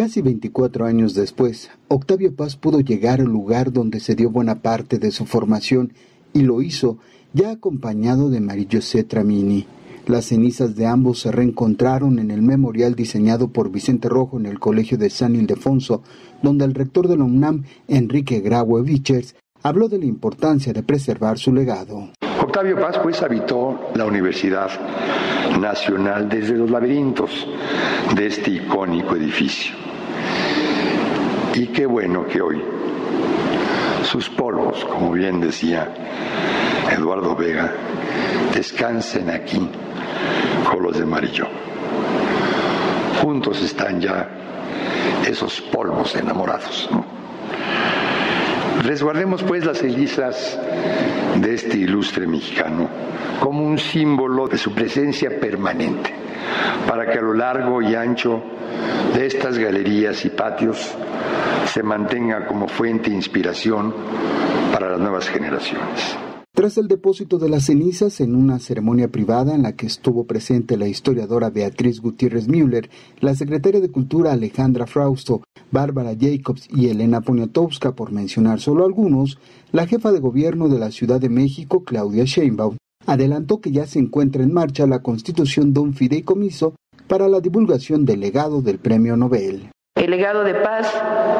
Casi 24 años después, Octavio Paz pudo llegar al lugar donde se dio buena parte de su formación y lo hizo ya acompañado de Marillo Tramini. Las cenizas de ambos se reencontraron en el memorial diseñado por Vicente Rojo en el Colegio de San Ildefonso, donde el rector de la UNAM, Enrique Graue Vichers, habló de la importancia de preservar su legado. Octavio Paz pues habitó la Universidad Nacional desde los laberintos de este icónico edificio. Y qué bueno que hoy sus polvos, como bien decía Eduardo Vega, descansen aquí con los de Marillo. Juntos están ya esos polvos enamorados. Resguardemos pues las cenizas de este ilustre mexicano como un símbolo de su presencia permanente, para que a lo largo y ancho de estas galerías y patios se mantenga como fuente de inspiración para las nuevas generaciones. Tras el depósito de las cenizas en una ceremonia privada en la que estuvo presente la historiadora Beatriz Gutiérrez Müller, la secretaria de Cultura Alejandra Frausto, Bárbara Jacobs y Elena Poniatowska, por mencionar solo algunos, la jefa de gobierno de la Ciudad de México, Claudia Sheinbaum, adelantó que ya se encuentra en marcha la constitución de un fideicomiso para la divulgación del legado del Premio Nobel. El legado de paz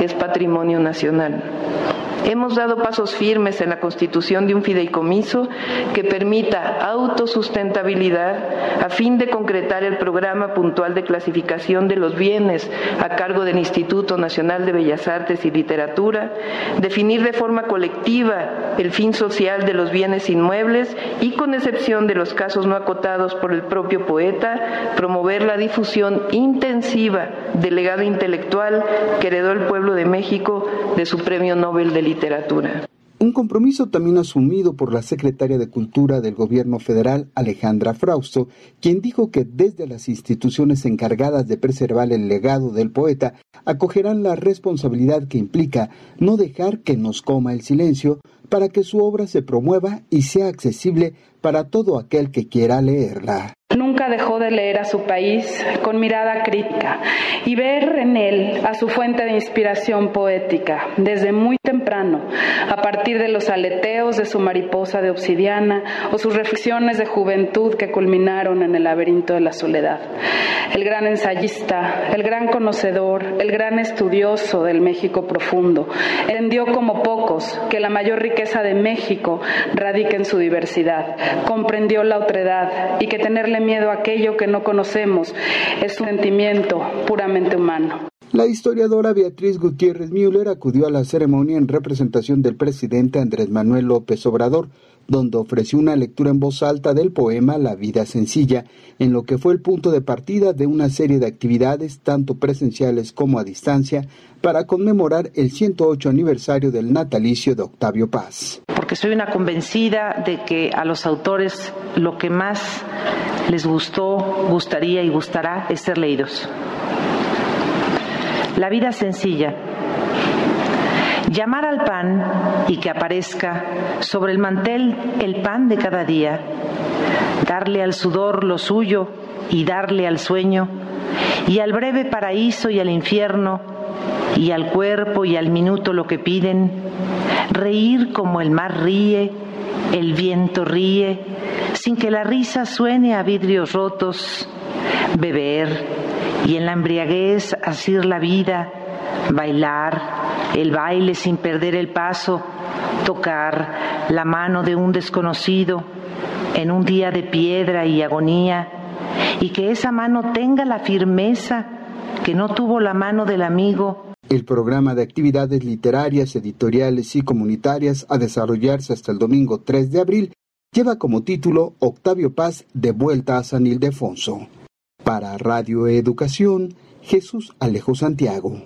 es patrimonio nacional. Hemos dado pasos firmes en la constitución de un fideicomiso que permita autosustentabilidad a fin de concretar el programa puntual de clasificación de los bienes a cargo del Instituto Nacional de Bellas Artes y Literatura, definir de forma colectiva el fin social de los bienes inmuebles y, con excepción de los casos no acotados por el propio poeta, promover la difusión intensiva del legado intelectual que heredó el pueblo de México de su Premio Nobel de literatura. Un compromiso también asumido por la secretaria de Cultura del Gobierno Federal, Alejandra Frausto, quien dijo que desde las instituciones encargadas de preservar el legado del poeta acogerán la responsabilidad que implica no dejar que nos coma el silencio para que su obra se promueva y sea accesible para todo aquel que quiera leerla. Nunca dejó de leer a su país con mirada crítica y ver en él a su fuente de inspiración poética desde muy temprano, a partir de los aleteos de su mariposa de obsidiana o sus reflexiones de juventud que culminaron en el laberinto de la soledad. El gran ensayista, el gran conocedor, el gran estudioso del México profundo, entendió como pocos que la mayor riqueza de México radica en su diversidad, comprendió la otredad y que tenerle miedo a aquello que no conocemos es un sentimiento puramente humano. La historiadora Beatriz Gutiérrez Müller acudió a la ceremonia en representación del presidente Andrés Manuel López Obrador, donde ofreció una lectura en voz alta del poema La vida sencilla, en lo que fue el punto de partida de una serie de actividades, tanto presenciales como a distancia, para conmemorar el 108 aniversario del natalicio de Octavio Paz. Porque soy una convencida de que a los autores lo que más les gustó, gustaría y gustará es ser leídos. La vida sencilla. Llamar al pan y que aparezca sobre el mantel el pan de cada día. Darle al sudor lo suyo y darle al sueño y al breve paraíso y al infierno y al cuerpo y al minuto lo que piden. Reír como el mar ríe, el viento ríe, sin que la risa suene a vidrios rotos, beber y en la embriaguez asir la vida, bailar, el baile sin perder el paso, tocar la mano de un desconocido en un día de piedra y agonía, y que esa mano tenga la firmeza que no tuvo la mano del amigo. El programa de actividades literarias, editoriales y comunitarias a desarrollarse hasta el domingo 3 de abril lleva como título Octavio Paz de vuelta a San Ildefonso. Para Radio Educación, Jesús Alejo Santiago.